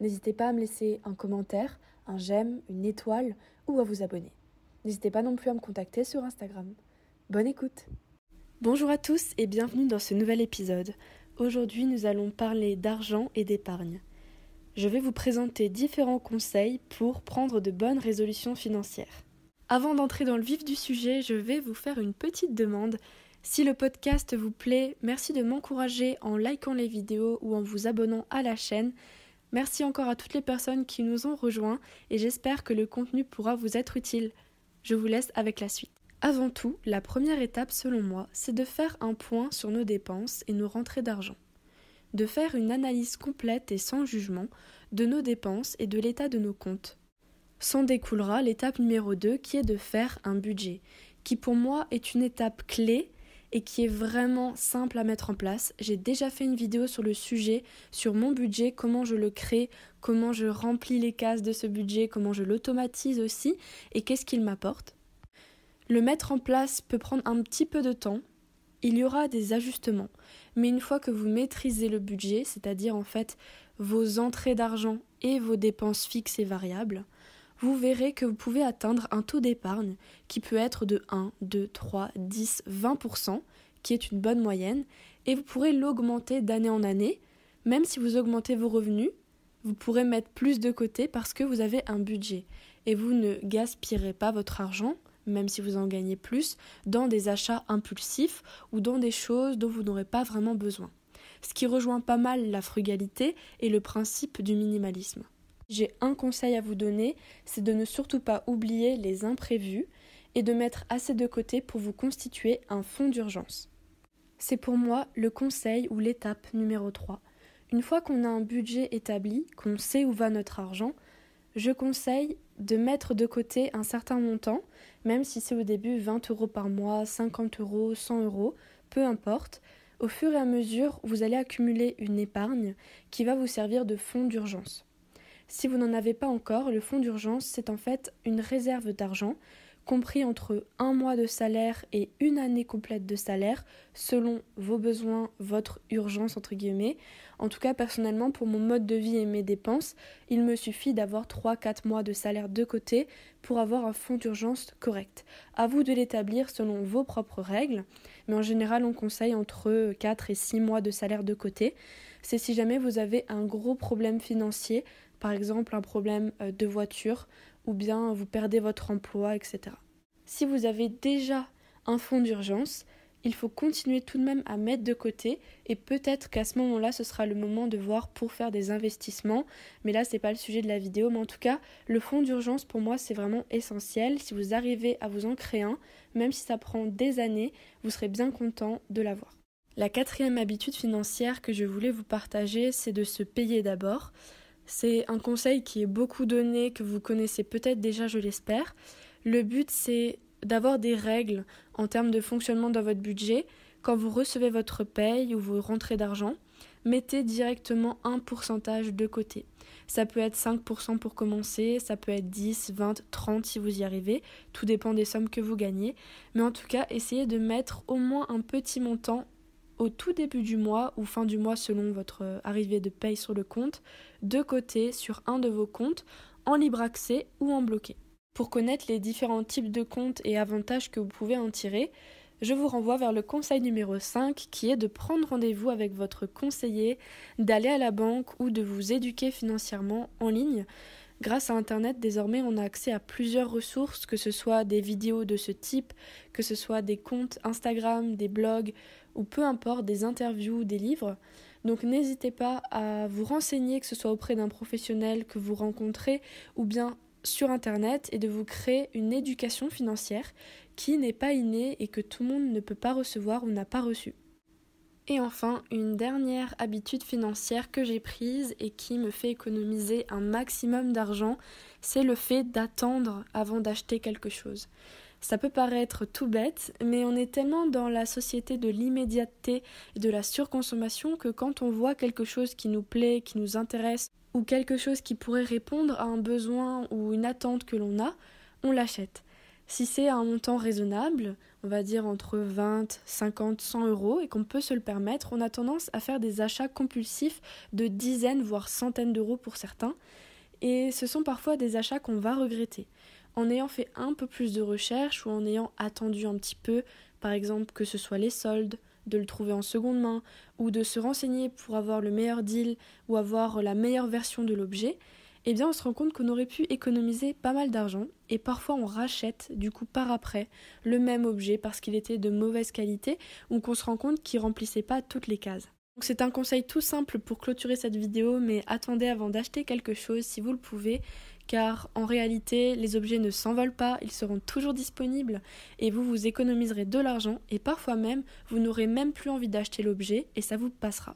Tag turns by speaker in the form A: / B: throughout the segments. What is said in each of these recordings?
A: N'hésitez pas à me laisser un commentaire, un j'aime, une étoile ou à vous abonner. N'hésitez pas non plus à me contacter sur Instagram. Bonne écoute Bonjour à tous et bienvenue dans ce nouvel épisode. Aujourd'hui nous allons parler d'argent et d'épargne. Je vais vous présenter différents conseils pour prendre de bonnes résolutions financières. Avant d'entrer dans le vif du sujet, je vais vous faire une petite demande. Si le podcast vous plaît, merci de m'encourager en likant les vidéos ou en vous abonnant à la chaîne. Merci encore à toutes les personnes qui nous ont rejoints et j'espère que le contenu pourra vous être utile. Je vous laisse avec la suite. Avant tout, la première étape selon moi, c'est de faire un point sur nos dépenses et nos rentrées d'argent. De faire une analyse complète et sans jugement de nos dépenses et de l'état de nos comptes. S'en découlera l'étape numéro 2 qui est de faire un budget, qui pour moi est une étape clé et qui est vraiment simple à mettre en place. J'ai déjà fait une vidéo sur le sujet, sur mon budget, comment je le crée, comment je remplis les cases de ce budget, comment je l'automatise aussi et qu'est-ce qu'il m'apporte. Le mettre en place peut prendre un petit peu de temps. Il y aura des ajustements, mais une fois que vous maîtrisez le budget, c'est-à-dire en fait vos entrées d'argent et vos dépenses fixes et variables, vous verrez que vous pouvez atteindre un taux d'épargne qui peut être de 1, 2, 3, 10, 20%, qui est une bonne moyenne, et vous pourrez l'augmenter d'année en année. Même si vous augmentez vos revenus, vous pourrez mettre plus de côté parce que vous avez un budget, et vous ne gaspillerez pas votre argent, même si vous en gagnez plus, dans des achats impulsifs ou dans des choses dont vous n'aurez pas vraiment besoin. Ce qui rejoint pas mal la frugalité et le principe du minimalisme. J'ai un conseil à vous donner, c'est de ne surtout pas oublier les imprévus et de mettre assez de côté pour vous constituer un fonds d'urgence. C'est pour moi le conseil ou l'étape numéro 3. Une fois qu'on a un budget établi, qu'on sait où va notre argent, je conseille de mettre de côté un certain montant, même si c'est au début 20 euros par mois, 50 euros, 100 euros, peu importe. Au fur et à mesure, vous allez accumuler une épargne qui va vous servir de fonds d'urgence. Si vous n'en avez pas encore, le fonds d'urgence, c'est en fait une réserve d'argent compris entre un mois de salaire et une année complète de salaire, selon vos besoins, votre urgence entre guillemets. En tout cas, personnellement, pour mon mode de vie et mes dépenses, il me suffit d'avoir 3-4 mois de salaire de côté pour avoir un fonds d'urgence correct. À vous de l'établir selon vos propres règles, mais en général, on conseille entre 4 et 6 mois de salaire de côté. C'est si jamais vous avez un gros problème financier par exemple un problème euh, de voiture ou bien vous perdez votre emploi, etc. Si vous avez déjà un fonds d'urgence, il faut continuer tout de même à mettre de côté et peut-être qu'à ce moment-là, ce sera le moment de voir pour faire des investissements. Mais là, c'est pas le sujet de la vidéo. Mais en tout cas, le fonds d'urgence pour moi, c'est vraiment essentiel. Si vous arrivez à vous en créer un, même si ça prend des années, vous serez bien content de l'avoir. La quatrième habitude financière que je voulais vous partager, c'est de se payer d'abord. C'est un conseil qui est beaucoup donné, que vous connaissez peut-être déjà, je l'espère. Le but, c'est d'avoir des règles en termes de fonctionnement dans votre budget. Quand vous recevez votre paye ou vos rentrées d'argent, mettez directement un pourcentage de côté. Ça peut être 5% pour commencer, ça peut être 10, 20, 30 si vous y arrivez, tout dépend des sommes que vous gagnez. Mais en tout cas, essayez de mettre au moins un petit montant au tout début du mois ou fin du mois selon votre euh, arrivée de paye sur le compte, de côté sur un de vos comptes en libre accès ou en bloqué. Pour connaître les différents types de comptes et avantages que vous pouvez en tirer, je vous renvoie vers le conseil numéro 5 qui est de prendre rendez-vous avec votre conseiller, d'aller à la banque ou de vous éduquer financièrement en ligne. Grâce à Internet, désormais, on a accès à plusieurs ressources, que ce soit des vidéos de ce type, que ce soit des comptes Instagram, des blogs, ou peu importe, des interviews, des livres. Donc n'hésitez pas à vous renseigner, que ce soit auprès d'un professionnel que vous rencontrez ou bien sur Internet et de vous créer une éducation financière qui n'est pas innée et que tout le monde ne peut pas recevoir ou n'a pas reçu. Et enfin, une dernière habitude financière que j'ai prise et qui me fait économiser un maximum d'argent, c'est le fait d'attendre avant d'acheter quelque chose. Ça peut paraître tout bête, mais on est tellement dans la société de l'immédiateté et de la surconsommation que quand on voit quelque chose qui nous plaît, qui nous intéresse, ou quelque chose qui pourrait répondre à un besoin ou une attente que l'on a, on l'achète. Si c'est un montant raisonnable, on va dire entre 20, 50, 100 euros, et qu'on peut se le permettre, on a tendance à faire des achats compulsifs de dizaines, voire centaines d'euros pour certains, et ce sont parfois des achats qu'on va regretter. En ayant fait un peu plus de recherche ou en ayant attendu un petit peu, par exemple que ce soit les soldes, de le trouver en seconde main, ou de se renseigner pour avoir le meilleur deal ou avoir la meilleure version de l'objet, eh bien on se rend compte qu'on aurait pu économiser pas mal d'argent et parfois on rachète du coup par après le même objet parce qu'il était de mauvaise qualité ou qu'on se rend compte qu'il remplissait pas toutes les cases. Donc c'est un conseil tout simple pour clôturer cette vidéo mais attendez avant d'acheter quelque chose si vous le pouvez car en réalité les objets ne s'envolent pas, ils seront toujours disponibles et vous vous économiserez de l'argent et parfois même vous n'aurez même plus envie d'acheter l'objet et ça vous passera.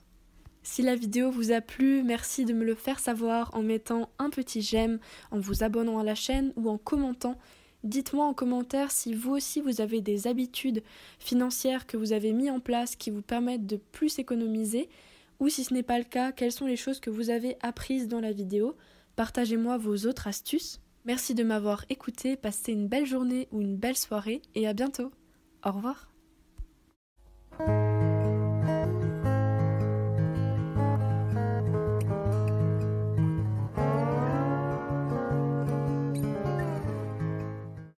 A: Si la vidéo vous a plu, merci de me le faire savoir en mettant un petit j'aime, en vous abonnant à la chaîne ou en commentant. Dites-moi en commentaire si vous aussi vous avez des habitudes financières que vous avez mis en place qui vous permettent de plus économiser ou si ce n'est pas le cas, quelles sont les choses que vous avez apprises dans la vidéo? Partagez-moi vos autres astuces. Merci de m'avoir écouté, passez une belle journée ou une belle soirée et à bientôt. Au revoir.